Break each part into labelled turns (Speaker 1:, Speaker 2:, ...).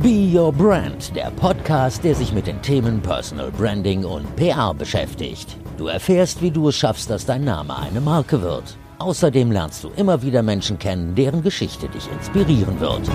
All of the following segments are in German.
Speaker 1: Be Your Brand, der Podcast, der sich mit den Themen Personal Branding und PR beschäftigt. Du erfährst, wie du es schaffst, dass dein Name eine Marke wird. Außerdem lernst du immer wieder Menschen kennen, deren Geschichte dich inspirieren wird.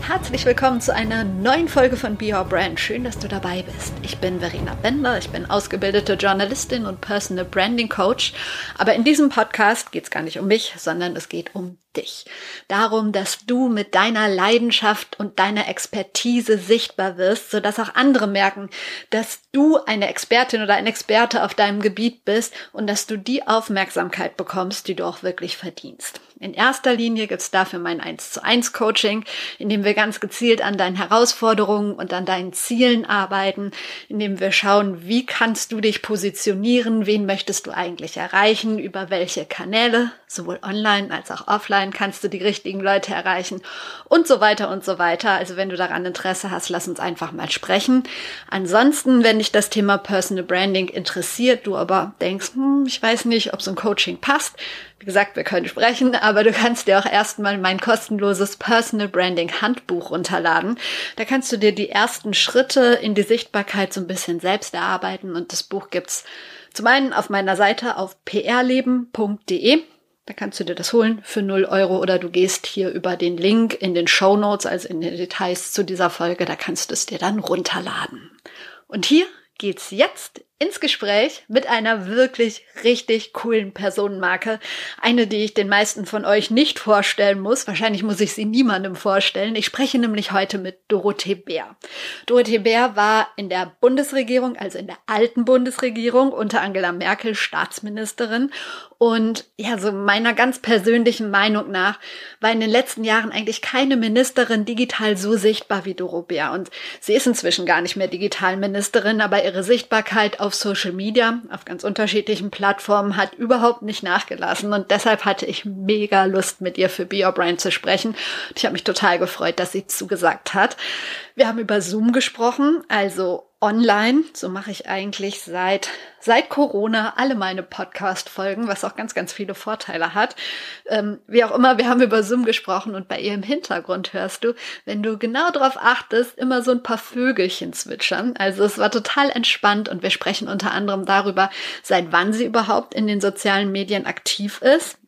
Speaker 2: Herzlich willkommen zu einer neuen Folge von Be Your Brand. Schön, dass du dabei bist. Ich bin Verena Bender, ich bin ausgebildete Journalistin und Personal Branding Coach. Aber in diesem Podcast geht es gar nicht um mich, sondern es geht um dich. Darum, dass du mit deiner Leidenschaft und deiner Expertise sichtbar wirst, sodass auch andere merken, dass du eine Expertin oder ein Experte auf deinem Gebiet bist und dass du die Aufmerksamkeit bekommst, die du auch wirklich verdienst. In erster Linie gibt es dafür mein 1 zu 1 Coaching, in dem wir ganz gezielt an deinen Herausforderungen und an deinen Zielen arbeiten, in dem wir schauen, wie kannst du dich positionieren, wen möchtest du eigentlich erreichen, über welche Kanäle, sowohl online als auch offline kannst du die richtigen Leute erreichen und so weiter und so weiter. Also wenn du daran Interesse hast, lass uns einfach mal sprechen. Ansonsten, wenn dich das Thema Personal Branding interessiert, du aber denkst, hm, ich weiß nicht, ob so ein Coaching passt, wie gesagt, wir können sprechen, aber du kannst dir auch erstmal mein kostenloses Personal Branding Handbuch runterladen. Da kannst du dir die ersten Schritte in die Sichtbarkeit so ein bisschen selbst erarbeiten und das Buch gibt's zum einen auf meiner Seite auf prleben.de. Da kannst du dir das holen für 0 Euro oder du gehst hier über den Link in den Show Notes, also in den Details zu dieser Folge, da kannst du es dir dann runterladen. Und hier geht's jetzt ins Gespräch mit einer wirklich richtig coolen Personenmarke. Eine, die ich den meisten von euch nicht vorstellen muss. Wahrscheinlich muss ich sie niemandem vorstellen. Ich spreche nämlich heute mit Dorothee Bär. Dorothee Bär war in der Bundesregierung, also in der alten Bundesregierung, unter Angela Merkel Staatsministerin. Und ja, so meiner ganz persönlichen Meinung nach war in den letzten Jahren eigentlich keine Ministerin digital so sichtbar wie Doro Bär. Und sie ist inzwischen gar nicht mehr Digitalministerin, aber ihre Sichtbarkeit auf auf Social Media, auf ganz unterschiedlichen Plattformen, hat überhaupt nicht nachgelassen. Und deshalb hatte ich mega Lust, mit ihr für Be Your Brand zu sprechen. Und ich habe mich total gefreut, dass sie zugesagt hat. Wir haben über Zoom gesprochen, also online. So mache ich eigentlich seit, seit Corona alle meine Podcast-Folgen, was auch ganz, ganz viele Vorteile hat. Ähm, wie auch immer, wir haben über Zoom gesprochen und bei ihr im Hintergrund hörst du, wenn du genau darauf achtest, immer so ein paar Vögelchen zwitschern. Also es war total entspannt und wir sprechen unter anderem darüber, seit wann sie überhaupt in den sozialen Medien aktiv ist.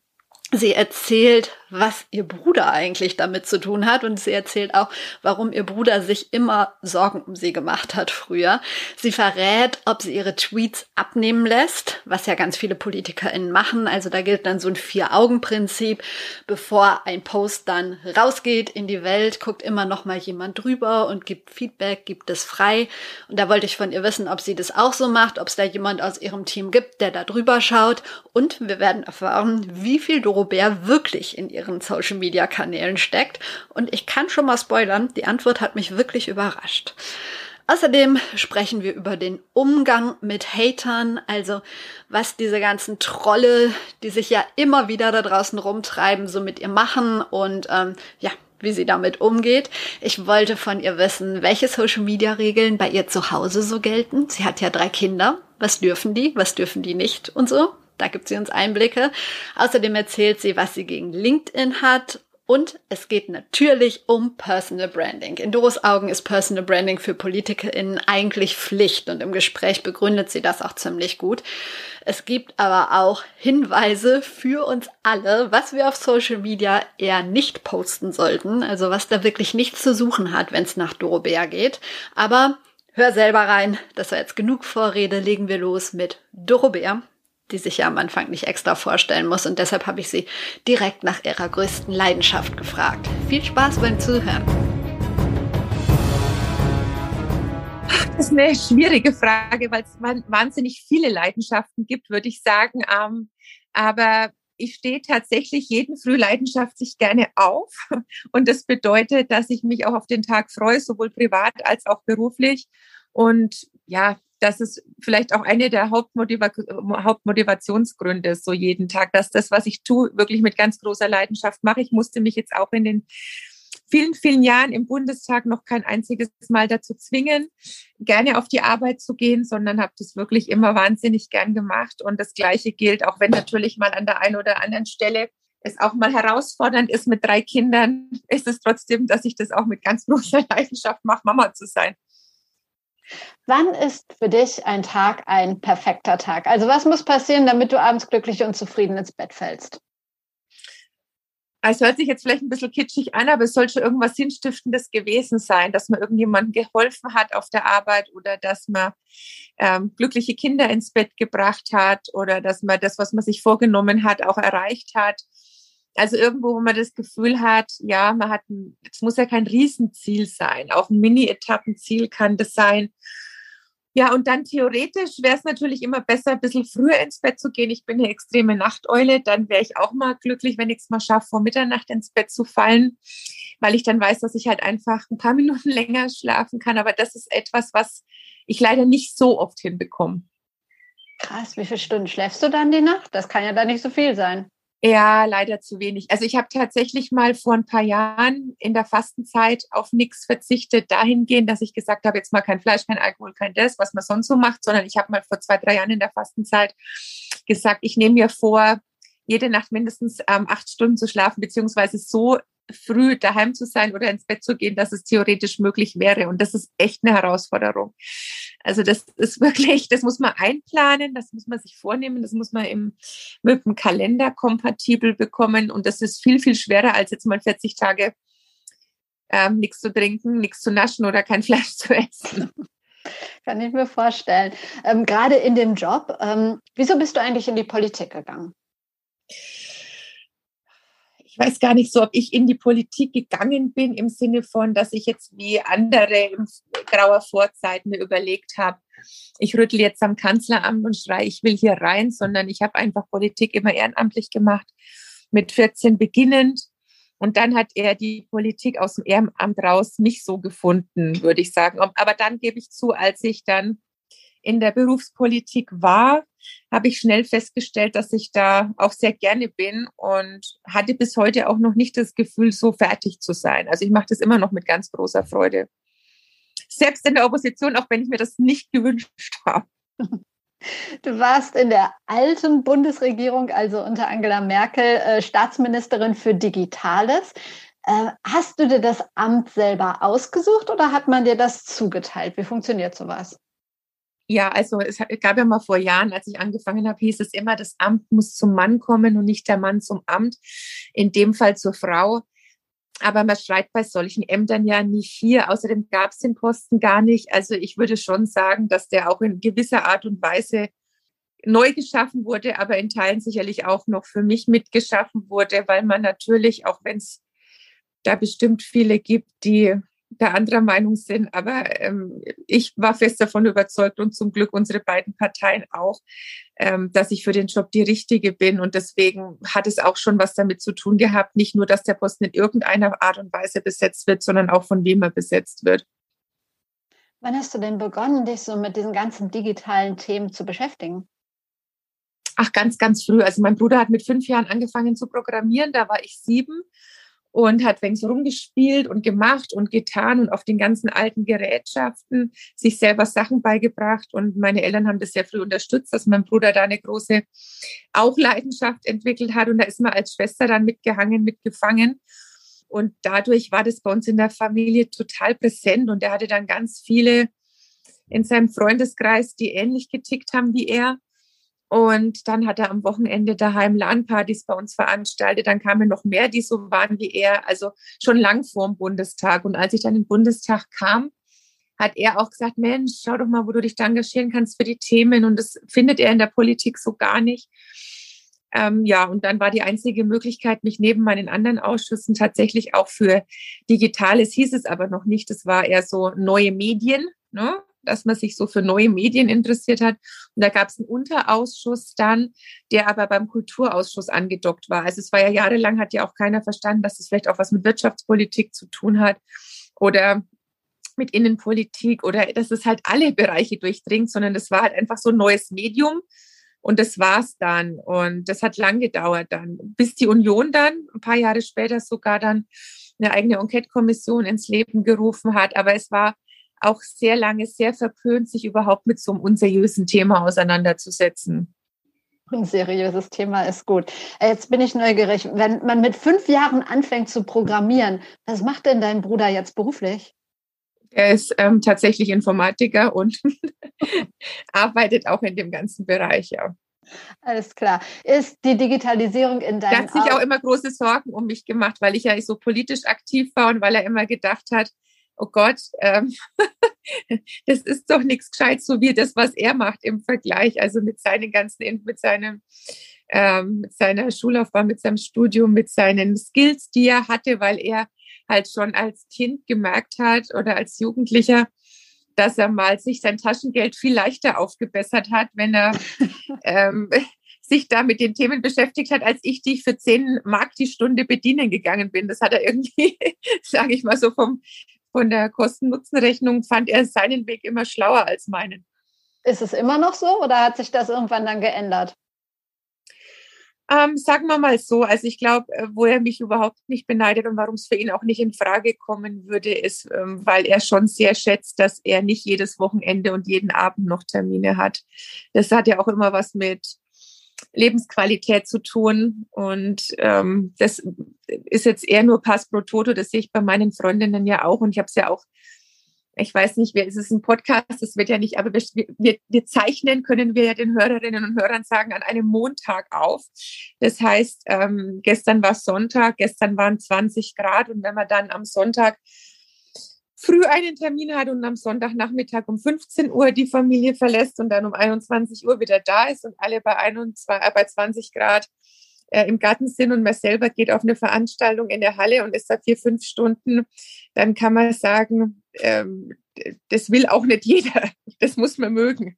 Speaker 2: Sie erzählt, was ihr Bruder eigentlich damit zu tun hat. Und sie erzählt auch, warum ihr Bruder sich immer Sorgen um sie gemacht hat früher. Sie verrät, ob sie ihre Tweets abnehmen lässt, was ja ganz viele PolitikerInnen machen. Also da gilt dann so ein Vier-Augen-Prinzip. Bevor ein Post dann rausgeht in die Welt, guckt immer noch mal jemand drüber und gibt Feedback, gibt es frei. Und da wollte ich von ihr wissen, ob sie das auch so macht, ob es da jemand aus ihrem Team gibt, der da drüber schaut. Und wir werden erfahren, wie viel Dorobert wirklich in ihren Social Media Kanälen steckt. Und ich kann schon mal spoilern, die Antwort hat mich wirklich überrascht. Außerdem sprechen wir über den Umgang mit Hatern, also was diese ganzen Trolle, die sich ja immer wieder da draußen rumtreiben, so mit ihr machen und ähm, ja, wie sie damit umgeht. Ich wollte von ihr wissen, welche Social-Media-Regeln bei ihr zu Hause so gelten. Sie hat ja drei Kinder. Was dürfen die, was dürfen die nicht und so. Da gibt sie uns Einblicke. Außerdem erzählt sie, was sie gegen LinkedIn hat. Und es geht natürlich um Personal Branding. In Doros Augen ist Personal Branding für PolitikerInnen eigentlich Pflicht und im Gespräch begründet sie das auch ziemlich gut. Es gibt aber auch Hinweise für uns alle, was wir auf Social Media eher nicht posten sollten, also was da wirklich nichts zu suchen hat, wenn es nach Doro Bär geht. Aber hör selber rein, das war jetzt genug Vorrede, legen wir los mit Doro Bär die sich ja am Anfang nicht extra vorstellen muss. Und deshalb habe ich sie direkt nach ihrer größten Leidenschaft gefragt. Viel Spaß beim Zuhören.
Speaker 3: Das ist eine schwierige Frage, weil es wahnsinnig viele Leidenschaften gibt, würde ich sagen. Ähm, aber ich stehe tatsächlich jeden Früh leidenschaftlich gerne auf. Und das bedeutet, dass ich mich auch auf den Tag freue, sowohl privat als auch beruflich. Und ja, das ist vielleicht auch eine der Hauptmotiva Hauptmotivationsgründe ist, so jeden Tag, dass das, was ich tue, wirklich mit ganz großer Leidenschaft mache. Ich musste mich jetzt auch in den vielen, vielen Jahren im Bundestag noch kein einziges Mal dazu zwingen, gerne auf die Arbeit zu gehen, sondern habe das wirklich immer wahnsinnig gern gemacht. Und das Gleiche gilt, auch wenn natürlich mal an der einen oder anderen Stelle es auch mal herausfordernd ist mit drei Kindern, ist es trotzdem, dass ich das auch mit ganz großer Leidenschaft mache, Mama zu sein.
Speaker 2: Wann ist für dich ein Tag ein perfekter Tag? Also was muss passieren, damit du abends glücklich und zufrieden ins Bett fällst?
Speaker 3: Es hört sich jetzt vielleicht ein bisschen kitschig an, aber es soll schon irgendwas Sinnstiftendes gewesen sein, dass man irgendjemandem geholfen hat auf der Arbeit oder dass man ähm, glückliche Kinder ins Bett gebracht hat oder dass man das, was man sich vorgenommen hat, auch erreicht hat. Also irgendwo, wo man das Gefühl hat, ja, man hat, es muss ja kein Riesenziel sein, auch ein Mini-Etappenziel kann das sein. Ja, und dann theoretisch wäre es natürlich immer besser, ein bisschen früher ins Bett zu gehen. Ich bin eine extreme Nachteule. Dann wäre ich auch mal glücklich, wenn ich es mal schaffe, vor Mitternacht ins Bett zu fallen, weil ich dann weiß, dass ich halt einfach ein paar Minuten länger schlafen kann. Aber das ist etwas, was ich leider nicht so oft hinbekomme.
Speaker 2: Krass, wie viele Stunden schläfst du dann die Nacht? Das kann ja da nicht so viel sein.
Speaker 3: Ja, leider zu wenig. Also ich habe tatsächlich mal vor ein paar Jahren in der Fastenzeit auf nichts verzichtet, dahingehend, dass ich gesagt habe, jetzt mal kein Fleisch, kein Alkohol, kein das, was man sonst so macht, sondern ich habe mal vor zwei, drei Jahren in der Fastenzeit gesagt, ich nehme mir vor, jede Nacht mindestens ähm, acht Stunden zu schlafen, beziehungsweise so früh daheim zu sein oder ins Bett zu gehen, dass es theoretisch möglich wäre. Und das ist echt eine Herausforderung. Also das ist wirklich, das muss man einplanen, das muss man sich vornehmen, das muss man im, mit dem Kalender kompatibel bekommen. Und das ist viel, viel schwerer, als jetzt mal 40 Tage ähm, nichts zu trinken, nichts zu naschen oder kein Fleisch zu essen.
Speaker 2: Kann ich mir vorstellen. Ähm, gerade in dem Job, ähm, wieso bist du eigentlich in die Politik gegangen?
Speaker 3: Ich weiß gar nicht so, ob ich in die Politik gegangen bin im Sinne von, dass ich jetzt wie andere in grauer Vorzeit mir überlegt habe, ich rüttel jetzt am Kanzleramt und schreie, ich will hier rein, sondern ich habe einfach Politik immer ehrenamtlich gemacht, mit 14 beginnend. Und dann hat er die Politik aus dem Ehrenamt raus nicht so gefunden, würde ich sagen. Aber dann gebe ich zu, als ich dann in der Berufspolitik war, habe ich schnell festgestellt, dass ich da auch sehr gerne bin und hatte bis heute auch noch nicht das Gefühl, so fertig zu sein. Also ich mache das immer noch mit ganz großer Freude. Selbst in der Opposition, auch wenn ich mir das nicht gewünscht habe.
Speaker 2: Du warst in der alten Bundesregierung, also unter Angela Merkel, äh, Staatsministerin für Digitales. Äh, hast du dir das Amt selber ausgesucht oder hat man dir das zugeteilt? Wie funktioniert sowas?
Speaker 3: Ja, also es gab ja mal vor Jahren, als ich angefangen habe, hieß es immer, das Amt muss zum Mann kommen und nicht der Mann zum Amt, in dem Fall zur Frau. Aber man schreit bei solchen Ämtern ja nicht hier. Außerdem gab es den Posten gar nicht. Also ich würde schon sagen, dass der auch in gewisser Art und Weise neu geschaffen wurde, aber in Teilen sicherlich auch noch für mich mitgeschaffen wurde, weil man natürlich, auch wenn es da bestimmt viele gibt, die da anderer Meinung sind. Aber ähm, ich war fest davon überzeugt und zum Glück unsere beiden Parteien auch, ähm, dass ich für den Job die Richtige bin. Und deswegen hat es auch schon was damit zu tun gehabt, nicht nur, dass der Posten in irgendeiner Art und Weise besetzt wird, sondern auch von wem er besetzt wird.
Speaker 2: Wann hast du denn begonnen, dich so mit diesen ganzen digitalen Themen zu beschäftigen?
Speaker 3: Ach, ganz, ganz früh. Also mein Bruder hat mit fünf Jahren angefangen zu programmieren, da war ich sieben und hat so rumgespielt und gemacht und getan und auf den ganzen alten Gerätschaften sich selber Sachen beigebracht. Und meine Eltern haben das sehr früh unterstützt, dass mein Bruder da eine große auch Leidenschaft entwickelt hat. Und da ist man als Schwester dann mitgehangen, mitgefangen. Und dadurch war das bei uns in der Familie total präsent. Und er hatte dann ganz viele in seinem Freundeskreis, die ähnlich getickt haben wie er. Und dann hat er am Wochenende daheim LAN-Partys bei uns veranstaltet. Dann kamen noch mehr, die so waren wie er, also schon lang vor dem Bundestag. Und als ich dann im Bundestag kam, hat er auch gesagt, Mensch, schau doch mal, wo du dich da engagieren kannst für die Themen. Und das findet er in der Politik so gar nicht. Ähm, ja, und dann war die einzige Möglichkeit, mich neben meinen anderen Ausschüssen tatsächlich auch für Digitales hieß es aber noch nicht. Das war eher so neue Medien. Ne? Dass man sich so für neue Medien interessiert hat. Und da gab es einen Unterausschuss dann, der aber beim Kulturausschuss angedockt war. Also es war ja jahrelang, hat ja auch keiner verstanden, dass es vielleicht auch was mit Wirtschaftspolitik zu tun hat oder mit Innenpolitik oder dass es halt alle Bereiche durchdringt, sondern es war halt einfach so ein neues Medium. Und das war's dann. Und das hat lang gedauert dann, bis die Union dann ein paar Jahre später sogar dann eine eigene Enquete-Kommission ins Leben gerufen hat. Aber es war auch sehr lange sehr verpönt, sich überhaupt mit so einem unseriösen Thema auseinanderzusetzen.
Speaker 2: Ein seriöses Thema ist gut. Äh, jetzt bin ich neugierig. Wenn man mit fünf Jahren anfängt zu programmieren, was macht denn dein Bruder jetzt beruflich?
Speaker 3: Er ist ähm, tatsächlich Informatiker und arbeitet auch in dem ganzen Bereich, ja.
Speaker 2: Alles klar. Ist die Digitalisierung in deinem
Speaker 3: Er hat sich auch immer große Sorgen um mich gemacht, weil ich ja so politisch aktiv war und weil er immer gedacht hat, oh Gott, ähm, das ist doch nichts gescheit, so wie das, was er macht im Vergleich. Also mit seinen ganzen, mit seinem, ähm, mit seiner Schullaufbahn, mit seinem Studium, mit seinen Skills, die er hatte, weil er halt schon als Kind gemerkt hat oder als Jugendlicher, dass er mal sich sein Taschengeld viel leichter aufgebessert hat, wenn er ähm, sich da mit den Themen beschäftigt hat, als ich, die ich für 10 Mark die Stunde bedienen gegangen bin. Das hat er irgendwie, sage ich mal so, vom, von der Kosten-Nutzen-Rechnung fand er seinen Weg immer schlauer als meinen.
Speaker 2: Ist es immer noch so oder hat sich das irgendwann dann geändert?
Speaker 3: Ähm, sagen wir mal so, also ich glaube, äh, wo er mich überhaupt nicht beneidet und warum es für ihn auch nicht in Frage kommen würde, ist, ähm, weil er schon sehr schätzt, dass er nicht jedes Wochenende und jeden Abend noch Termine hat. Das hat ja auch immer was mit Lebensqualität zu tun. Und ähm, das ist jetzt eher nur Pass pro Toto, das sehe ich bei meinen Freundinnen ja auch. Und ich habe es ja auch ich weiß nicht, wer ist es ein Podcast, das wird ja nicht, aber wir, wir, wir zeichnen, können wir ja den Hörerinnen und Hörern sagen, an einem Montag auf. Das heißt, ähm, gestern war Sonntag, gestern waren 20 Grad. Und wenn man dann am Sonntag früh einen Termin hat und am Sonntagnachmittag um 15 Uhr die Familie verlässt und dann um 21 Uhr wieder da ist und alle bei, 21, äh, bei 20 Grad äh, im Garten sind und man selber geht auf eine Veranstaltung in der Halle und ist da vier, fünf Stunden, dann kann man sagen, ähm, das will auch nicht jeder. Das muss man mögen.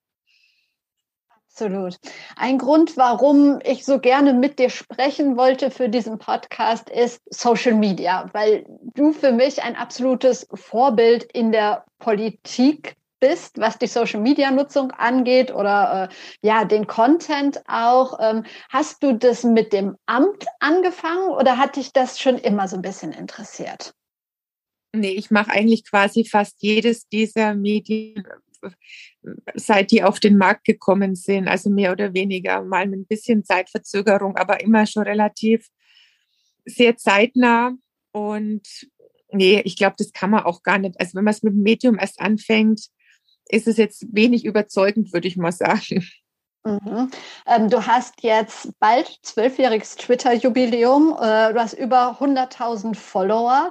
Speaker 2: Absolut. Ein Grund, warum ich so gerne mit dir sprechen wollte für diesen Podcast, ist Social Media, weil du für mich ein absolutes Vorbild in der Politik bist, was die Social Media Nutzung angeht oder äh, ja, den Content auch. Ähm, hast du das mit dem Amt angefangen oder hat dich das schon immer so ein bisschen interessiert?
Speaker 3: Nee, ich mache eigentlich quasi fast jedes dieser Medien, seit die auf den Markt gekommen sind, also mehr oder weniger, mal mit ein bisschen Zeitverzögerung, aber immer schon relativ sehr zeitnah. Und nee, ich glaube, das kann man auch gar nicht. Also wenn man es mit dem Medium erst anfängt, ist es jetzt wenig überzeugend, würde ich mal sagen.
Speaker 2: Mhm. Ähm, du hast jetzt bald zwölfjähriges Twitter-Jubiläum. Äh, du hast über 100.000 Follower.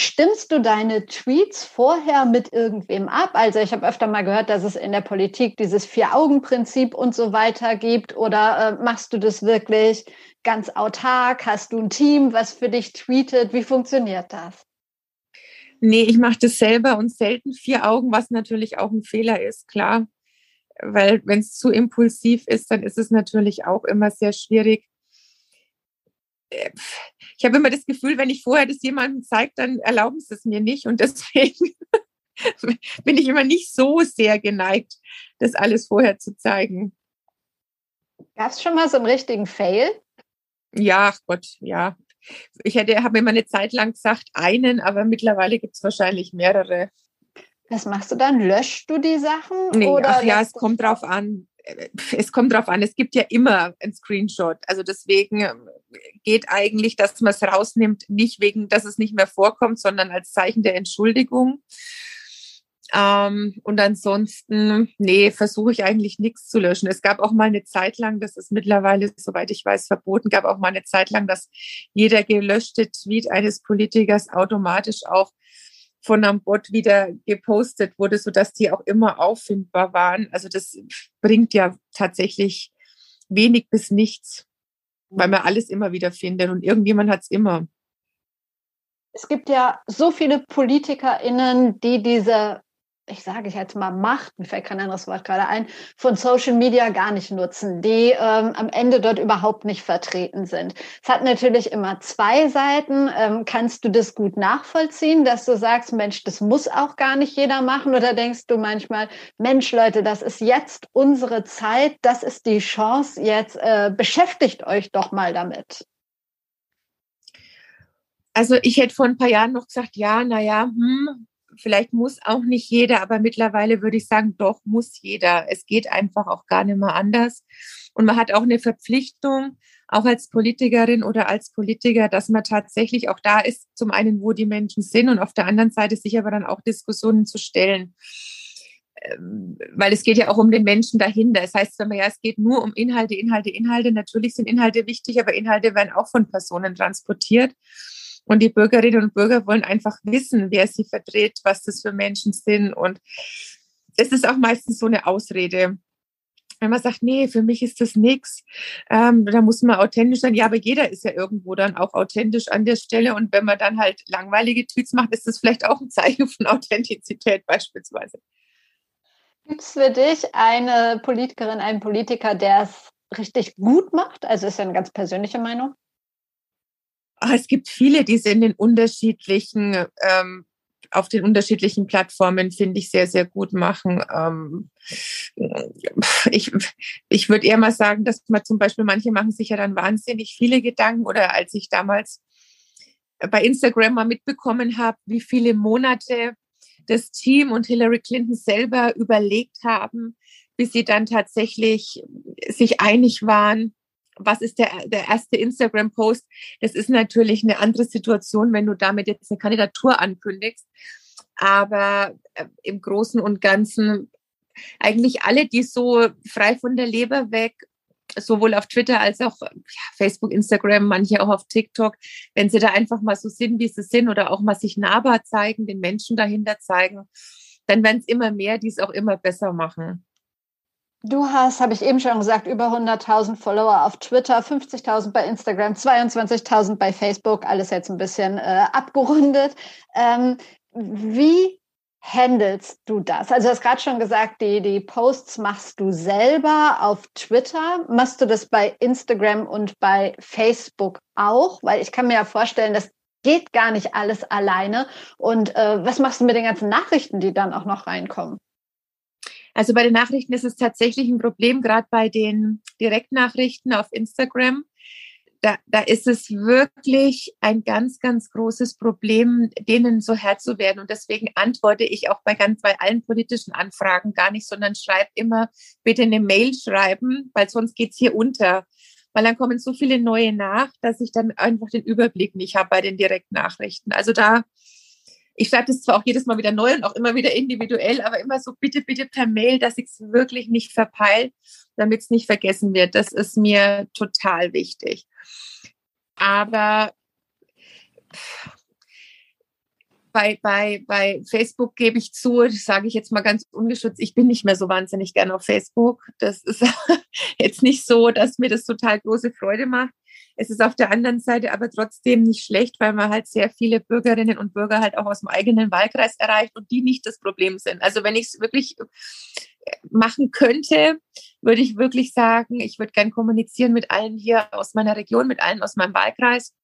Speaker 2: Stimmst du deine Tweets vorher mit irgendwem ab? Also ich habe öfter mal gehört, dass es in der Politik dieses Vier-Augen-Prinzip und so weiter gibt. Oder äh, machst du das wirklich ganz autark? Hast du ein Team, was für dich tweetet? Wie funktioniert das?
Speaker 3: Nee, ich mache das selber und selten vier Augen, was natürlich auch ein Fehler ist, klar. Weil wenn es zu impulsiv ist, dann ist es natürlich auch immer sehr schwierig. Äh, ich habe immer das Gefühl, wenn ich vorher das jemandem zeige, dann erlauben sie es mir nicht. Und deswegen bin ich immer nicht so sehr geneigt, das alles vorher zu zeigen.
Speaker 2: Gab es schon mal so einen richtigen Fail?
Speaker 3: Ja, ach Gott, ja. Ich hätte, habe immer eine Zeit lang gesagt, einen, aber mittlerweile gibt es wahrscheinlich mehrere.
Speaker 2: Was machst du dann? Löschst du die Sachen?
Speaker 3: Nee, oder ach ja, es kommt drauf an. Es kommt drauf an. Es gibt ja immer ein Screenshot. Also deswegen ähm, geht eigentlich, dass man es rausnimmt, nicht wegen, dass es nicht mehr vorkommt, sondern als Zeichen der Entschuldigung. Ähm, und ansonsten, nee, versuche ich eigentlich nichts zu löschen. Es gab auch mal eine Zeit lang, das ist mittlerweile, soweit ich weiß, verboten, gab auch mal eine Zeit lang, dass jeder gelöschte Tweet eines Politikers automatisch auch von einem Bot wieder gepostet wurde, sodass die auch immer auffindbar waren. Also das bringt ja tatsächlich wenig bis nichts, weil man alles immer wieder findet und irgendjemand hat es immer.
Speaker 2: Es gibt ja so viele PolitikerInnen, die diese ich sage ich jetzt mal Macht, mir fällt kein anderes Wort gerade ein, von Social Media gar nicht nutzen, die ähm, am Ende dort überhaupt nicht vertreten sind. Es hat natürlich immer zwei Seiten. Ähm, kannst du das gut nachvollziehen, dass du sagst, Mensch, das muss auch gar nicht jeder machen? Oder denkst du manchmal, Mensch, Leute, das ist jetzt unsere Zeit, das ist die Chance, jetzt äh, beschäftigt euch doch mal damit?
Speaker 3: Also ich hätte vor ein paar Jahren noch gesagt, ja, naja, hm, vielleicht muss auch nicht jeder, aber mittlerweile würde ich sagen, doch muss jeder. Es geht einfach auch gar nicht mehr anders. Und man hat auch eine Verpflichtung, auch als Politikerin oder als Politiker, dass man tatsächlich auch da ist, zum einen, wo die Menschen sind und auf der anderen Seite sich aber dann auch Diskussionen zu stellen. Ähm, weil es geht ja auch um den Menschen dahinter. Das heißt, wenn man ja, es geht nur um Inhalte, Inhalte, Inhalte. Natürlich sind Inhalte wichtig, aber Inhalte werden auch von Personen transportiert. Und die Bürgerinnen und Bürger wollen einfach wissen, wer sie vertritt, was das für Menschen sind. Und es ist auch meistens so eine Ausrede wenn man sagt, nee, für mich ist das nichts, ähm, da muss man authentisch sein. Ja, aber jeder ist ja irgendwo dann auch authentisch an der Stelle. Und wenn man dann halt langweilige Tweets macht, ist das vielleicht auch ein Zeichen von Authentizität beispielsweise.
Speaker 2: Gibt es für dich eine Politikerin, einen Politiker, der es richtig gut macht? Also ist ja eine ganz persönliche Meinung.
Speaker 3: Ach, es gibt viele, die sind in unterschiedlichen ähm, auf den unterschiedlichen Plattformen, finde ich, sehr, sehr gut machen. Ähm, ich ich würde eher mal sagen, dass man zum Beispiel, manche machen sich ja dann wahnsinnig viele Gedanken oder als ich damals bei Instagram mal mitbekommen habe, wie viele Monate das Team und Hillary Clinton selber überlegt haben, bis sie dann tatsächlich sich einig waren, was ist der, der erste Instagram-Post? Das ist natürlich eine andere Situation, wenn du damit jetzt eine Kandidatur ankündigst. Aber äh, im Großen und Ganzen eigentlich alle, die so frei von der Leber weg, sowohl auf Twitter als auch ja, Facebook, Instagram, manche auch auf TikTok, wenn sie da einfach mal so sind, wie sie sind oder auch mal sich nahbar zeigen, den Menschen dahinter zeigen, dann werden es immer mehr, die es auch immer besser machen.
Speaker 2: Du hast, habe ich eben schon gesagt, über 100.000 Follower auf Twitter, 50.000 bei Instagram, 22.000 bei Facebook, alles jetzt ein bisschen äh, abgerundet. Ähm, wie handelst du das? Also du hast gerade schon gesagt, die, die Posts machst du selber auf Twitter. Machst du das bei Instagram und bei Facebook auch? Weil ich kann mir ja vorstellen, das geht gar nicht alles alleine. Und äh, was machst du mit den ganzen Nachrichten, die dann auch noch reinkommen?
Speaker 3: Also bei den Nachrichten ist es tatsächlich ein Problem, gerade bei den Direktnachrichten auf Instagram. Da, da ist es wirklich ein ganz, ganz großes Problem, denen so Herr zu werden. Und deswegen antworte ich auch bei ganz bei allen politischen Anfragen gar nicht, sondern schreibe immer bitte eine Mail schreiben, weil sonst geht's hier unter. Weil dann kommen so viele neue nach, dass ich dann einfach den Überblick nicht habe bei den Direktnachrichten. Also da ich schreibe das zwar auch jedes Mal wieder neu und auch immer wieder individuell, aber immer so bitte, bitte per Mail, dass ich es wirklich nicht verpeile, damit es nicht vergessen wird. Das ist mir total wichtig. Aber bei, bei, bei Facebook gebe ich zu, sage ich jetzt mal ganz ungeschützt, ich bin nicht mehr so wahnsinnig gerne auf Facebook. Das ist jetzt nicht so, dass mir das total große Freude macht. Es ist auf der anderen Seite aber trotzdem nicht schlecht, weil man halt sehr viele Bürgerinnen und Bürger halt auch aus dem eigenen Wahlkreis erreicht und die nicht das Problem sind. Also wenn ich es wirklich äh, machen könnte, würde ich wirklich sagen, ich würde gern kommunizieren mit allen hier aus meiner Region, mit allen aus meinem Wahlkreis.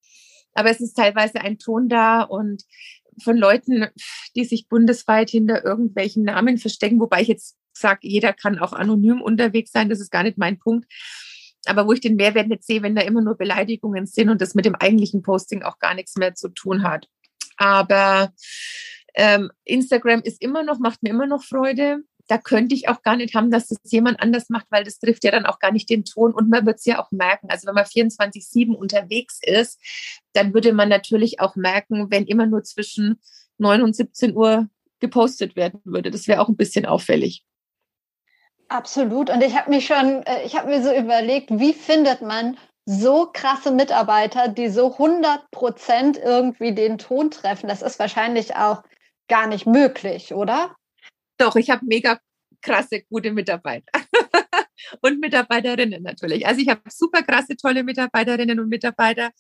Speaker 3: Aber es ist teilweise ein Ton da und von Leuten, die sich bundesweit hinter irgendwelchen Namen verstecken, wobei ich jetzt sage, jeder kann auch anonym unterwegs sein, das ist gar nicht mein Punkt aber wo ich den Mehrwert nicht sehe, wenn da immer nur Beleidigungen sind und das mit dem eigentlichen Posting auch gar nichts mehr zu tun hat. Aber ähm, Instagram ist immer noch, macht mir immer noch Freude. Da könnte ich auch gar nicht haben, dass das jemand anders macht, weil das trifft ja dann auch gar nicht den Ton und man wird es ja auch merken. Also wenn man 24-7 unterwegs ist, dann würde man natürlich auch merken, wenn immer nur zwischen 9 und 17 Uhr gepostet werden würde. Das wäre auch ein bisschen auffällig.
Speaker 2: Absolut. Und ich habe mich schon, äh, ich habe mir so überlegt, wie findet man so krasse Mitarbeiter, die so 100 Prozent irgendwie den Ton treffen? Das ist wahrscheinlich auch gar nicht möglich, oder?
Speaker 3: Doch, ich habe mega krasse, gute Mitarbeiter. und Mitarbeiterinnen natürlich. Also ich habe super krasse, tolle Mitarbeiterinnen und Mitarbeiter.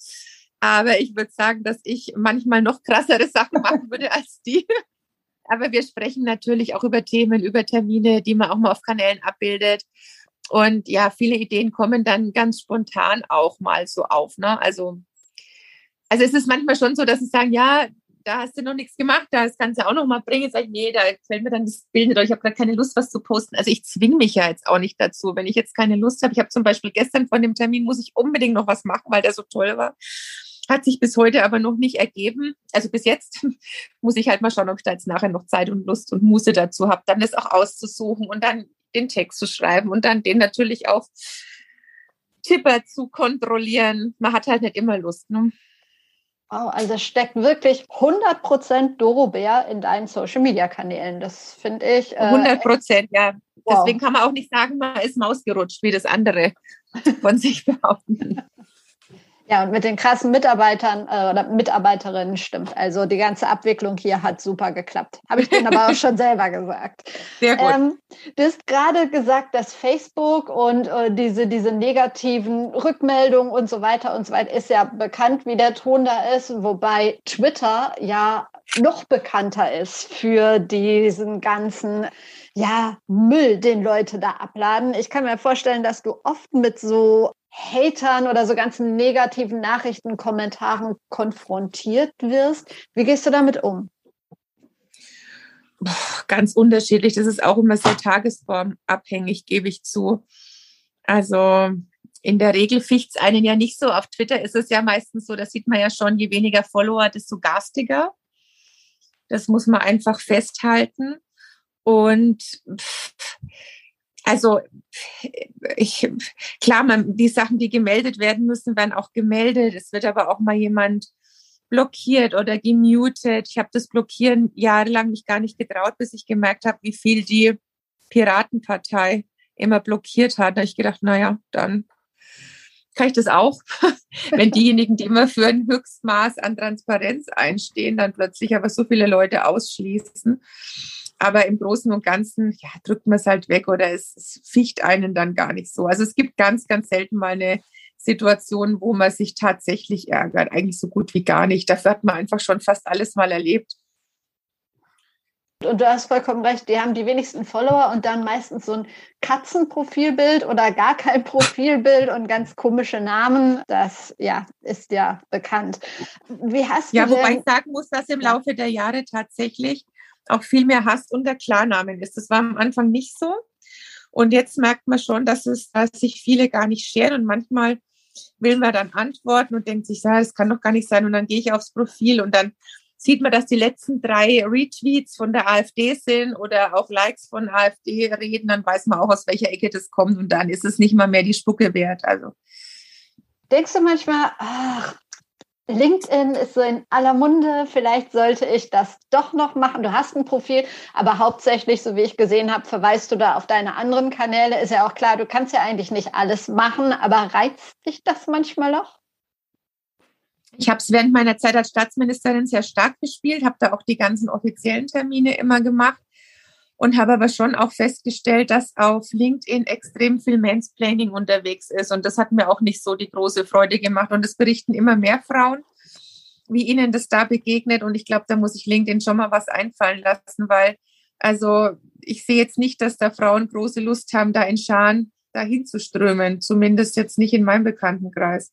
Speaker 3: Aber ich würde sagen, dass ich manchmal noch krassere Sachen machen würde als die. Aber wir sprechen natürlich auch über Themen, über Termine, die man auch mal auf Kanälen abbildet. Und ja, viele Ideen kommen dann ganz spontan auch mal so auf. Ne? Also, also es ist manchmal schon so, dass sie sagen, ja, da hast du noch nichts gemacht, das kannst du auch noch mal bringen. Sag ich, nee, da fällt mir dann das Bild nicht, ich habe gerade keine Lust, was zu posten. Also ich zwinge mich ja jetzt auch nicht dazu. Wenn ich jetzt keine Lust habe, ich habe zum Beispiel gestern von dem Termin, muss ich unbedingt noch was machen, weil der so toll war. Hat sich bis heute aber noch nicht ergeben. Also bis jetzt muss ich halt mal schauen, ob ich da jetzt nachher noch Zeit und Lust und Muße dazu habe, dann das auch auszusuchen und dann den Text zu schreiben und dann den natürlich auch Tipper zu kontrollieren. Man hat halt nicht immer Lust. Ne?
Speaker 2: Wow, also steckt wirklich 100% Dorobär in deinen Social-Media-Kanälen. Das finde ich.
Speaker 3: Äh, 100% ja. Wow. Deswegen kann man auch nicht sagen, man ist Maus gerutscht, wie das andere von sich behaupten.
Speaker 2: Ja, und mit den krassen Mitarbeitern äh, oder Mitarbeiterinnen stimmt. Also die ganze Abwicklung hier hat super geklappt. Habe ich denen aber auch schon selber gesagt.
Speaker 3: Sehr gut. Ähm,
Speaker 2: du hast gerade gesagt, dass Facebook und äh, diese, diese negativen Rückmeldungen und so weiter und so weiter ist ja bekannt, wie der Ton da ist, wobei Twitter ja noch bekannter ist für diesen ganzen ja, Müll, den Leute da abladen. Ich kann mir vorstellen, dass du oft mit so Hatern oder so ganzen negativen Nachrichten, Kommentaren konfrontiert wirst. Wie gehst du damit um?
Speaker 3: Ganz unterschiedlich. Das ist auch immer sehr tagesformabhängig, gebe ich zu. Also in der Regel ficht es einen ja nicht so. Auf Twitter ist es ja meistens so, da sieht man ja schon, je weniger Follower, desto garstiger. Das muss man einfach festhalten. Und pff, also ich, klar, man, die Sachen, die gemeldet werden müssen, werden auch gemeldet. Es wird aber auch mal jemand blockiert oder gemutet. Ich habe das Blockieren jahrelang mich gar nicht getraut, bis ich gemerkt habe, wie viel die Piratenpartei immer blockiert hat. Da habe ich gedacht, naja, dann kann ich das auch. Wenn diejenigen, die immer für ein Höchstmaß an Transparenz einstehen, dann plötzlich aber so viele Leute ausschließen. Aber im Großen und Ganzen, ja, drückt man es halt weg oder es, es ficht einen dann gar nicht so. Also es gibt ganz, ganz selten mal eine Situation, wo man sich tatsächlich ärgert. Eigentlich so gut wie gar nicht. Dafür hat man einfach schon fast alles mal erlebt.
Speaker 2: Und du hast vollkommen recht, die haben die wenigsten Follower und dann meistens so ein Katzenprofilbild oder gar kein Profilbild und ganz komische Namen. Das ja, ist ja bekannt.
Speaker 3: Wie hast du ja, wobei ich sagen muss, dass im Laufe der Jahre tatsächlich auch viel mehr Hass unter Klarnamen ist. Das war am Anfang nicht so. Und jetzt merkt man schon, dass es, dass sich viele gar nicht scheren und manchmal will man dann antworten und denkt sich, das kann doch gar nicht sein. Und dann gehe ich aufs Profil und dann sieht man, dass die letzten drei Retweets von der AfD sind oder auch Likes von AfD reden, dann weiß man auch, aus welcher Ecke das kommt und dann ist es nicht mal mehr die Spucke wert. Also.
Speaker 2: Denkst du manchmal, ach, LinkedIn ist so in aller Munde, vielleicht sollte ich das doch noch machen. Du hast ein Profil, aber hauptsächlich, so wie ich gesehen habe, verweist du da auf deine anderen Kanäle. Ist ja auch klar, du kannst ja eigentlich nicht alles machen, aber reizt dich das manchmal noch?
Speaker 3: Ich habe es während meiner Zeit als Staatsministerin sehr stark gespielt, habe da auch die ganzen offiziellen Termine immer gemacht und habe aber schon auch festgestellt, dass auf LinkedIn extrem viel Mansplaining unterwegs ist. Und das hat mir auch nicht so die große Freude gemacht. Und es berichten immer mehr Frauen, wie ihnen das da begegnet. Und ich glaube, da muss ich LinkedIn schon mal was einfallen lassen, weil also ich sehe jetzt nicht, dass da Frauen große Lust haben, da in Scharen dahin zu strömen. Zumindest jetzt nicht in meinem Bekanntenkreis.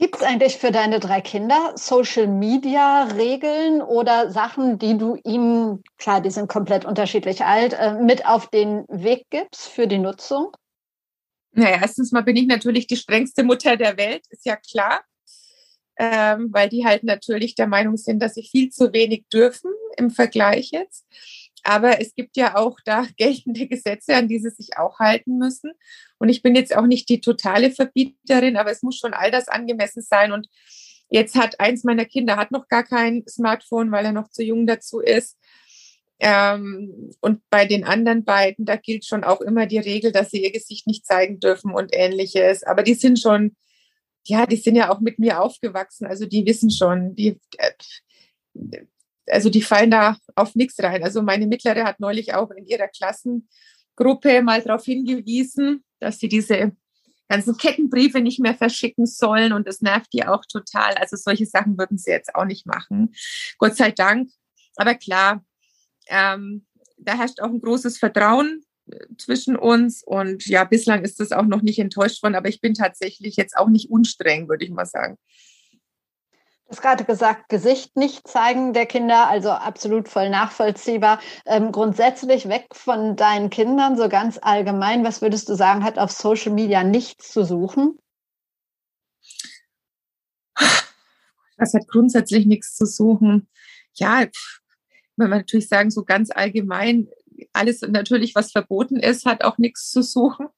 Speaker 2: Gibt es eigentlich für deine drei Kinder Social-Media-Regeln oder Sachen, die du ihm, klar, die sind komplett unterschiedlich alt, äh, mit auf den Weg gibst für die Nutzung?
Speaker 3: Naja, erstens mal bin ich natürlich die strengste Mutter der Welt, ist ja klar, ähm, weil die halt natürlich der Meinung sind, dass sie viel zu wenig dürfen im Vergleich jetzt. Aber es gibt ja auch da geltende Gesetze, an die sie sich auch halten müssen. Und ich bin jetzt auch nicht die totale Verbieterin, aber es muss schon all das angemessen sein. Und jetzt hat eins meiner Kinder hat noch gar kein Smartphone, weil er noch zu jung dazu ist. Ähm, und bei den anderen beiden, da gilt schon auch immer die Regel, dass sie ihr Gesicht nicht zeigen dürfen und ähnliches. Aber die sind schon, ja, die sind ja auch mit mir aufgewachsen. Also die wissen schon, die, äh, also die fallen da auf nichts rein. Also meine Mittlere hat neulich auch in ihrer Klassengruppe mal darauf hingewiesen, dass sie diese ganzen Kettenbriefe nicht mehr verschicken sollen und das nervt die auch total. Also solche Sachen würden sie jetzt auch nicht machen. Gott sei Dank. Aber klar, ähm, da herrscht auch ein großes Vertrauen äh, zwischen uns und ja, bislang ist das auch noch nicht enttäuscht worden, aber ich bin tatsächlich jetzt auch nicht unstreng, würde ich mal sagen.
Speaker 2: Du hast gerade gesagt, Gesicht nicht zeigen der Kinder, also absolut voll nachvollziehbar. Ähm, grundsätzlich weg von deinen Kindern, so ganz allgemein, was würdest du sagen, hat auf Social Media nichts zu suchen?
Speaker 3: Das hat grundsätzlich nichts zu suchen. Ja, wenn man natürlich sagen, so ganz allgemein, alles natürlich, was verboten ist, hat auch nichts zu suchen.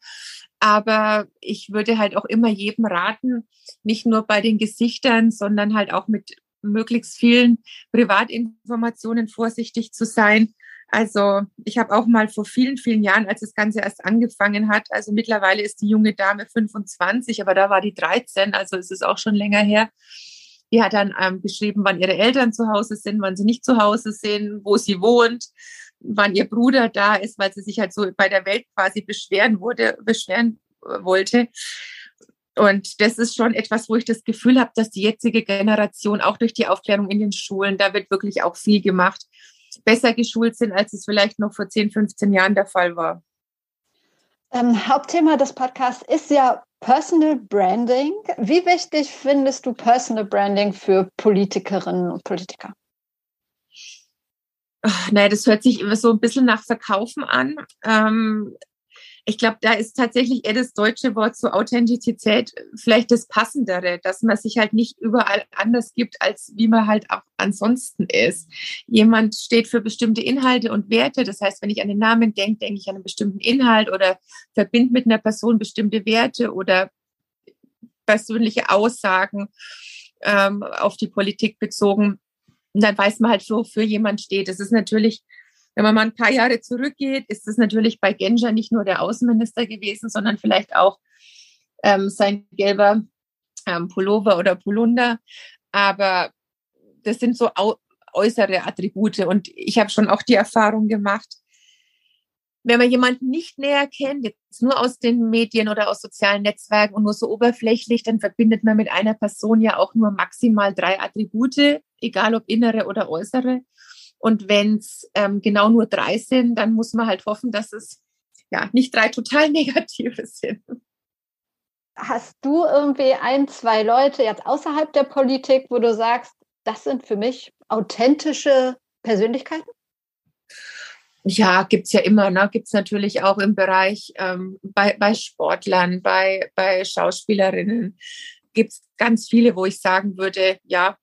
Speaker 3: Aber ich würde halt auch immer jedem raten, nicht nur bei den Gesichtern, sondern halt auch mit möglichst vielen Privatinformationen vorsichtig zu sein. Also ich habe auch mal vor vielen, vielen Jahren, als das Ganze erst angefangen hat, also mittlerweile ist die junge Dame 25, aber da war die 13, also es ist auch schon länger her. Die hat dann ähm, geschrieben, wann ihre Eltern zu Hause sind, wann sie nicht zu Hause sind, wo sie wohnt, wann ihr Bruder da ist, weil sie sich halt so bei der Welt quasi beschweren wurde, beschweren äh, wollte. Und das ist schon etwas, wo ich das Gefühl habe, dass die jetzige Generation auch durch die Aufklärung in den Schulen, da wird wirklich auch viel gemacht, besser geschult sind, als es vielleicht noch vor 10, 15 Jahren der Fall war.
Speaker 2: Ähm, Hauptthema des Podcasts ist ja Personal Branding. Wie wichtig findest du Personal Branding für Politikerinnen und Politiker?
Speaker 3: Naja, das hört sich immer so ein bisschen nach Verkaufen an. Ähm, ich glaube, da ist tatsächlich eher das deutsche Wort zur Authentizität vielleicht das Passendere, dass man sich halt nicht überall anders gibt, als wie man halt auch ansonsten ist. Jemand steht für bestimmte Inhalte und Werte. Das heißt, wenn ich an den Namen denke, denke ich an einen bestimmten Inhalt oder verbinde mit einer Person bestimmte Werte oder persönliche Aussagen ähm, auf die Politik bezogen. Und dann weiß man halt, wofür jemand steht. Das ist natürlich wenn man mal ein paar Jahre zurückgeht, ist es natürlich bei Genscher nicht nur der Außenminister gewesen, sondern vielleicht auch ähm, sein gelber ähm, Pullover oder Polunder. Aber das sind so äußere Attribute. Und ich habe schon auch die Erfahrung gemacht, wenn man jemanden nicht näher kennt, jetzt nur aus den Medien oder aus sozialen Netzwerken und nur so oberflächlich, dann verbindet man mit einer Person ja auch nur maximal drei Attribute, egal ob innere oder äußere. Und wenn es ähm, genau nur drei sind, dann muss man halt hoffen, dass es ja nicht drei total negative sind.
Speaker 2: Hast du irgendwie ein, zwei Leute jetzt außerhalb der Politik, wo du sagst, das sind für mich authentische Persönlichkeiten?
Speaker 3: Ja, gibt's ja immer. Ne? Gibt's natürlich auch im Bereich ähm, bei, bei Sportlern, bei, bei Schauspielerinnen. Gibt's ganz viele, wo ich sagen würde, ja,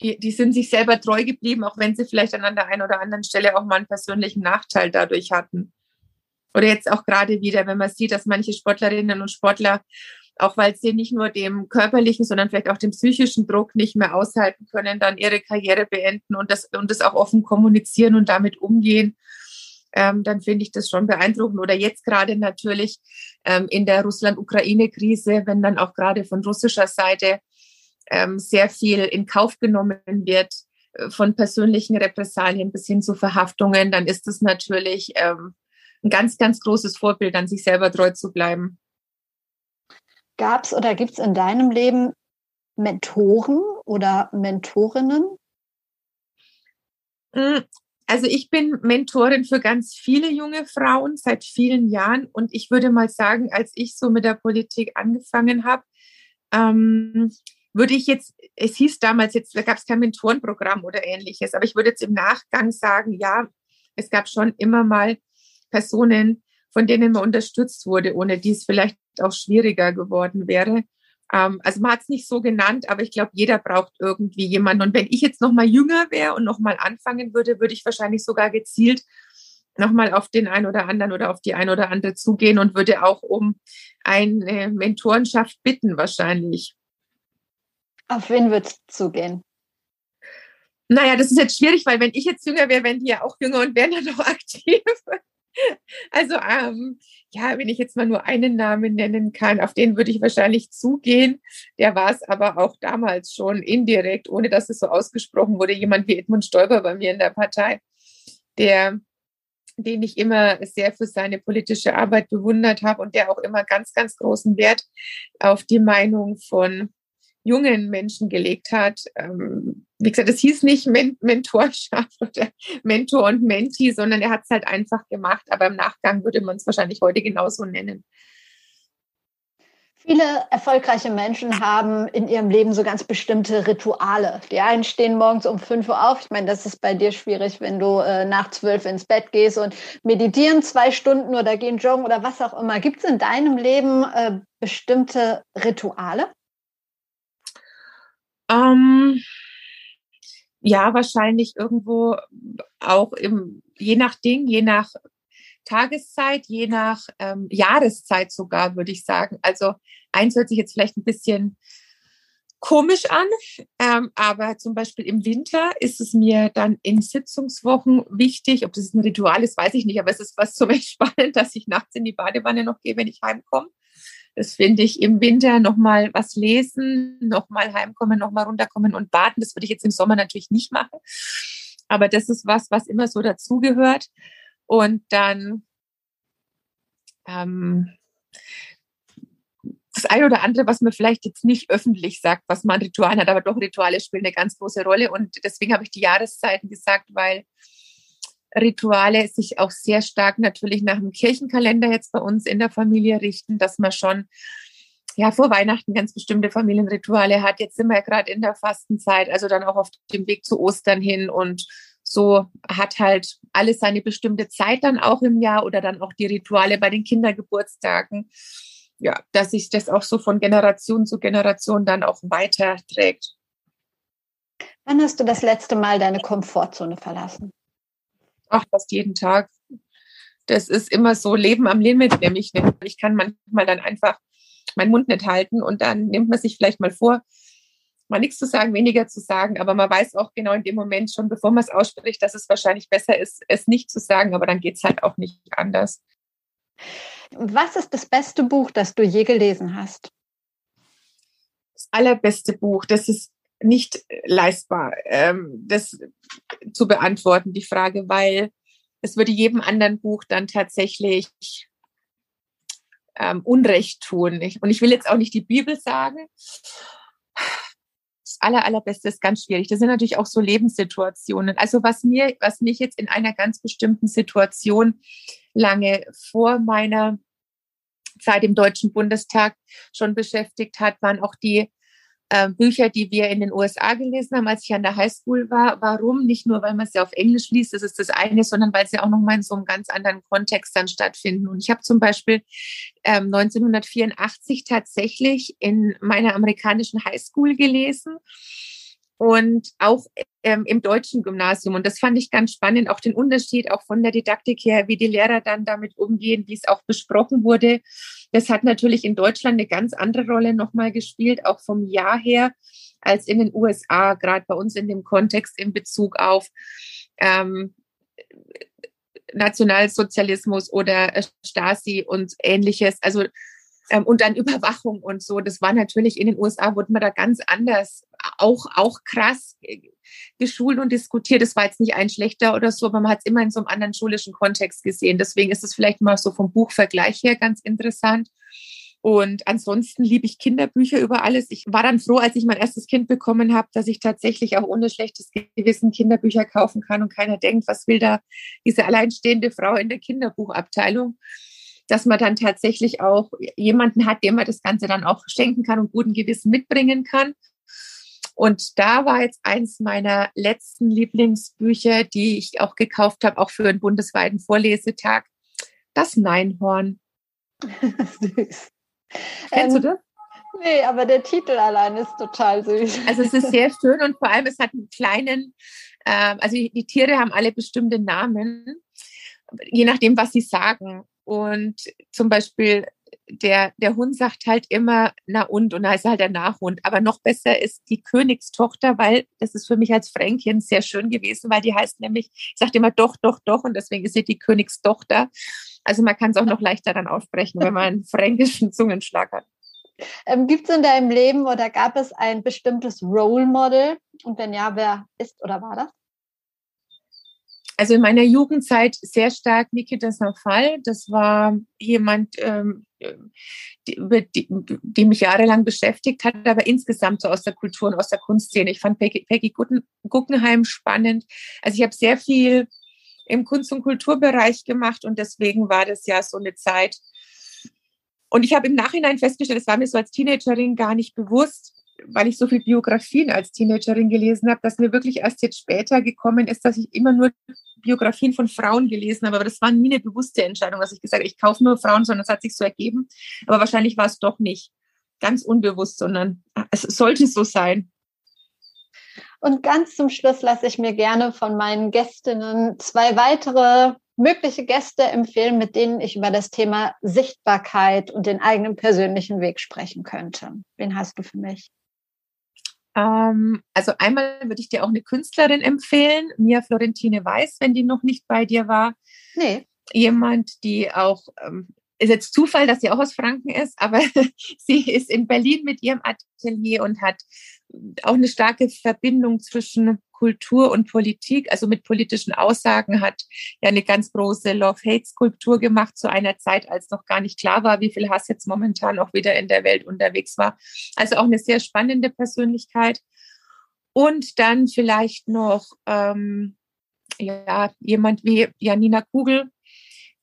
Speaker 3: die, die sind sich selber treu geblieben, auch wenn sie vielleicht an der einen oder anderen Stelle auch mal einen persönlichen Nachteil dadurch hatten. Oder jetzt auch gerade wieder, wenn man sieht, dass manche Sportlerinnen und Sportler, auch weil sie nicht nur dem körperlichen, sondern vielleicht auch dem psychischen Druck nicht mehr aushalten können, dann ihre Karriere beenden und das, und das auch offen kommunizieren und damit umgehen. Ähm, dann finde ich das schon beeindruckend. Oder jetzt gerade natürlich ähm, in der Russland-Ukraine-Krise, wenn dann auch gerade von russischer Seite ähm, sehr viel in Kauf genommen wird, äh, von persönlichen Repressalien bis hin zu Verhaftungen, dann ist es natürlich ähm, ein ganz, ganz großes Vorbild, an sich selber treu zu bleiben.
Speaker 2: Gab es oder gibt es in deinem Leben Mentoren oder Mentorinnen?
Speaker 3: Hm, also ich bin Mentorin für ganz viele junge Frauen seit vielen Jahren und ich würde mal sagen, als ich so mit der Politik angefangen habe, ähm, würde ich jetzt, es hieß damals jetzt, da gab es kein Mentorenprogramm oder ähnliches, aber ich würde jetzt im Nachgang sagen, ja, es gab schon immer mal Personen, von denen man unterstützt wurde, ohne die es vielleicht auch schwieriger geworden wäre. Ähm, also man hat es nicht so genannt, aber ich glaube, jeder braucht irgendwie jemanden. Und wenn ich jetzt noch mal jünger wäre und noch mal anfangen würde, würde ich wahrscheinlich sogar gezielt noch mal auf den einen oder anderen oder auf die ein oder andere zugehen und würde auch um eine Mentorenschaft bitten wahrscheinlich.
Speaker 2: Auf wen wird es zugehen?
Speaker 3: Naja, das ist jetzt schwierig, weil wenn ich jetzt jünger wäre, wären die ja auch jünger und wären ja noch aktiv. Also ähm, ja, wenn ich jetzt mal nur einen Namen nennen kann, auf den würde ich wahrscheinlich zugehen. Der war es aber auch damals schon indirekt, ohne dass es so ausgesprochen wurde. Jemand wie Edmund Stoiber bei mir in der Partei, der den ich immer sehr für seine politische Arbeit bewundert habe und der auch immer ganz, ganz großen Wert auf die Meinung von jungen Menschen gelegt hat. Ähm, wie gesagt, es hieß nicht Men Mentorschaft oder Mentor und Menti, sondern er hat es halt einfach gemacht. Aber im Nachgang würde man es wahrscheinlich heute genauso nennen.
Speaker 2: Viele erfolgreiche Menschen haben in ihrem Leben so ganz bestimmte Rituale. Die einen stehen morgens um 5 Uhr auf. Ich meine, das ist bei dir schwierig, wenn du äh, nach 12 ins Bett gehst und meditieren zwei Stunden oder gehen joggen oder was auch immer. Gibt es in deinem Leben äh, bestimmte Rituale?
Speaker 3: Ähm, ja, wahrscheinlich irgendwo auch im, je nach Ding, je nach Tageszeit, je nach ähm, Jahreszeit sogar, würde ich sagen. Also eins hört sich jetzt vielleicht ein bisschen komisch an, ähm, aber zum Beispiel im Winter ist es mir dann in Sitzungswochen wichtig, ob das ein Ritual ist, weiß ich nicht, aber es ist was zum Entspannen, dass ich nachts in die Badewanne noch gehe, wenn ich heimkomme. Das finde ich im Winter nochmal was lesen, nochmal heimkommen, nochmal runterkommen und baden. Das würde ich jetzt im Sommer natürlich nicht machen. Aber das ist was, was immer so dazugehört. Und dann ähm, das eine oder andere, was man vielleicht jetzt nicht öffentlich sagt, was man an Ritualen hat, aber doch Rituale spielen eine ganz große Rolle. Und deswegen habe ich die Jahreszeiten gesagt, weil Rituale sich auch sehr stark natürlich nach dem Kirchenkalender jetzt bei uns in der Familie richten, dass man schon ja vor Weihnachten ganz bestimmte Familienrituale hat. Jetzt sind wir ja gerade in der Fastenzeit, also dann auch auf dem Weg zu Ostern hin und so hat halt alles seine bestimmte Zeit dann auch im Jahr oder dann auch die Rituale bei den Kindergeburtstagen. Ja, dass sich das auch so von Generation zu Generation dann auch weiterträgt.
Speaker 2: Wann hast du das letzte Mal deine Komfortzone verlassen?
Speaker 3: Ach, fast jeden Tag. Das ist immer so Leben am Limit, nämlich ich kann manchmal dann einfach meinen Mund nicht halten und dann nimmt man sich vielleicht mal vor, mal nichts zu sagen, weniger zu sagen, aber man weiß auch genau in dem Moment schon, bevor man es ausspricht, dass es wahrscheinlich besser ist, es nicht zu sagen, aber dann geht es halt auch nicht anders.
Speaker 2: Was ist das beste Buch, das du je gelesen hast?
Speaker 3: Das allerbeste Buch, das ist nicht leistbar, ähm, das zu beantworten, die Frage, weil es würde jedem anderen Buch dann tatsächlich ähm, Unrecht tun. Und ich will jetzt auch nicht die Bibel sagen, aller, allerbeste ist ganz schwierig. Das sind natürlich auch so Lebenssituationen. Also was mir, was mich jetzt in einer ganz bestimmten Situation lange vor meiner Zeit im Deutschen Bundestag schon beschäftigt hat, waren auch die äh, Bücher, die wir in den USA gelesen haben, als ich an der Highschool war. Warum? Nicht nur, weil man sie auf Englisch liest, das ist das eine, sondern weil sie auch nochmal in so einem ganz anderen Kontext dann stattfinden. Und ich habe zum Beispiel ähm, 1984 tatsächlich in meiner amerikanischen Highschool gelesen und auch ähm, im deutschen Gymnasium. Und das fand ich ganz spannend, auch den Unterschied, auch von der Didaktik her, wie die Lehrer dann damit umgehen, wie es auch besprochen wurde. Das hat natürlich in Deutschland eine ganz andere Rolle nochmal gespielt, auch vom Jahr her, als in den USA, gerade bei uns in dem Kontext in Bezug auf ähm, Nationalsozialismus oder Stasi und ähnliches. Also ähm, und dann Überwachung und so. Das war natürlich in den USA, wurde man da ganz anders, auch, auch krass äh, geschult und diskutiert. Das war jetzt nicht ein schlechter oder so, aber man hat es immer in so einem anderen schulischen Kontext gesehen. Deswegen ist es vielleicht mal so vom Buchvergleich her ganz interessant. Und ansonsten liebe ich Kinderbücher über alles. Ich war dann froh, als ich mein erstes Kind bekommen habe, dass ich tatsächlich auch ohne schlechtes Gewissen Kinderbücher kaufen kann und keiner denkt, was will da diese alleinstehende Frau in der Kinderbuchabteilung dass man dann tatsächlich auch jemanden hat, dem man das Ganze dann auch schenken kann und guten Gewissen mitbringen kann. Und da war jetzt eins meiner letzten Lieblingsbücher, die ich auch gekauft habe, auch für einen bundesweiten Vorlesetag, das Neinhorn.
Speaker 2: süß.
Speaker 3: Kennst ähm, du das?
Speaker 2: Nee, aber der Titel allein ist total süß.
Speaker 3: Also es ist sehr schön und vor allem es hat einen kleinen, äh, also die, die Tiere haben alle bestimmte Namen, je nachdem, was sie sagen. Und zum Beispiel der, der Hund sagt halt immer, na und, und da ist halt der Nachhund. Aber noch besser ist die Königstochter, weil das ist für mich als Fränkchen sehr schön gewesen, weil die heißt nämlich, ich sage immer doch, doch, doch und deswegen ist sie die Königstochter. Also man kann es auch noch leichter dann aussprechen, wenn man einen fränkischen Zungenschlag hat.
Speaker 2: Ähm, Gibt es in deinem Leben oder gab es ein bestimmtes Role Model? Und wenn ja, wer ist oder war das?
Speaker 3: Also in meiner Jugendzeit sehr stark Nikita Safal. Das war jemand, ähm, die, die, die, mich jahrelang beschäftigt hat, aber insgesamt so aus der Kultur und aus der Kunstszene. Ich fand Peggy, Peggy Guggenheim spannend. Also ich habe sehr viel im Kunst- und Kulturbereich gemacht und deswegen war das ja so eine Zeit. Und ich habe im Nachhinein festgestellt, es war mir so als Teenagerin gar nicht bewusst, weil ich so viele Biografien als Teenagerin gelesen habe, dass mir wirklich erst jetzt später gekommen ist, dass ich immer nur Biografien von Frauen gelesen habe. Aber das war nie eine bewusste Entscheidung, dass ich gesagt habe, ich kaufe nur Frauen, sondern es hat sich so ergeben. Aber wahrscheinlich war es doch nicht ganz unbewusst, sondern es sollte so sein.
Speaker 2: Und ganz zum Schluss lasse ich mir gerne von meinen Gästinnen zwei weitere mögliche Gäste empfehlen, mit denen ich über das Thema Sichtbarkeit und den eigenen persönlichen Weg sprechen könnte. Wen hast du für mich?
Speaker 3: Ähm, also einmal würde ich dir auch eine Künstlerin empfehlen, Mia Florentine Weiß, wenn die noch nicht bei dir war. Nee. Jemand, die auch ähm, ist jetzt Zufall, dass sie auch aus Franken ist, aber sie ist in Berlin mit ihrem Atelier und hat auch eine starke Verbindung zwischen Kultur und Politik, also mit politischen Aussagen, hat ja eine ganz große Love-Hate-Skulptur gemacht zu einer Zeit, als noch gar nicht klar war, wie viel Hass jetzt momentan auch wieder in der Welt unterwegs war. Also auch eine sehr spannende Persönlichkeit. Und dann vielleicht noch ähm, ja, jemand wie Janina Kugel,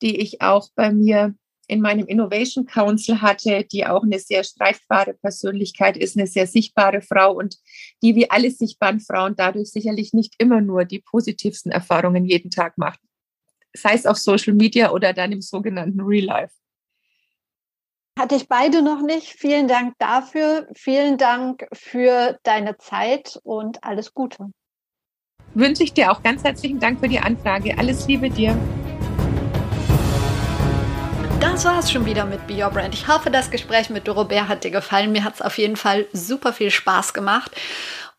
Speaker 3: die ich auch bei mir in meinem Innovation Council hatte, die auch eine sehr streitbare Persönlichkeit ist, eine sehr sichtbare Frau und die wie alle sichtbaren Frauen dadurch sicherlich nicht immer nur die positivsten Erfahrungen jeden Tag macht. Sei es auf Social Media oder dann im sogenannten Real Life.
Speaker 2: Hatte ich beide noch nicht. Vielen Dank dafür. Vielen Dank für deine Zeit und alles Gute.
Speaker 3: Wünsche ich dir auch ganz herzlichen Dank für die Anfrage. Alles Liebe dir
Speaker 2: das war's schon wieder mit Be Your Brand. Ich hoffe, das Gespräch mit Dorobert hat dir gefallen. Mir hat es auf jeden Fall super viel Spaß gemacht.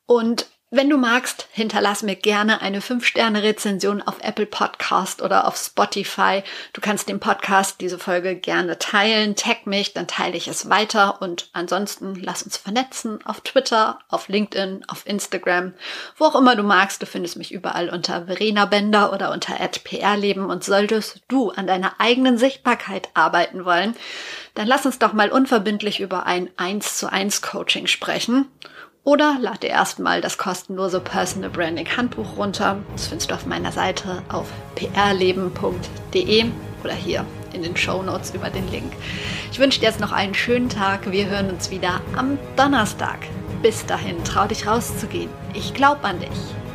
Speaker 2: Und wenn du magst, hinterlass mir gerne eine 5-Sterne-Rezension auf Apple Podcast oder auf Spotify. Du kannst den Podcast, diese Folge gerne teilen, tag mich, dann teile ich es weiter und ansonsten lass uns vernetzen auf Twitter, auf LinkedIn, auf Instagram, wo auch immer du magst. Du findest mich überall unter Verena Bender oder unter @prleben und solltest du an deiner eigenen Sichtbarkeit arbeiten wollen, dann lass uns doch mal unverbindlich über ein 1 zu 1 Coaching sprechen. Oder lad dir erstmal das kostenlose Personal Branding Handbuch runter. Das findest du auf meiner Seite auf prleben.de oder hier in den Show Notes über den Link. Ich wünsche dir jetzt noch einen schönen Tag. Wir hören uns wieder am Donnerstag. Bis dahin, trau dich rauszugehen. Ich glaube an dich.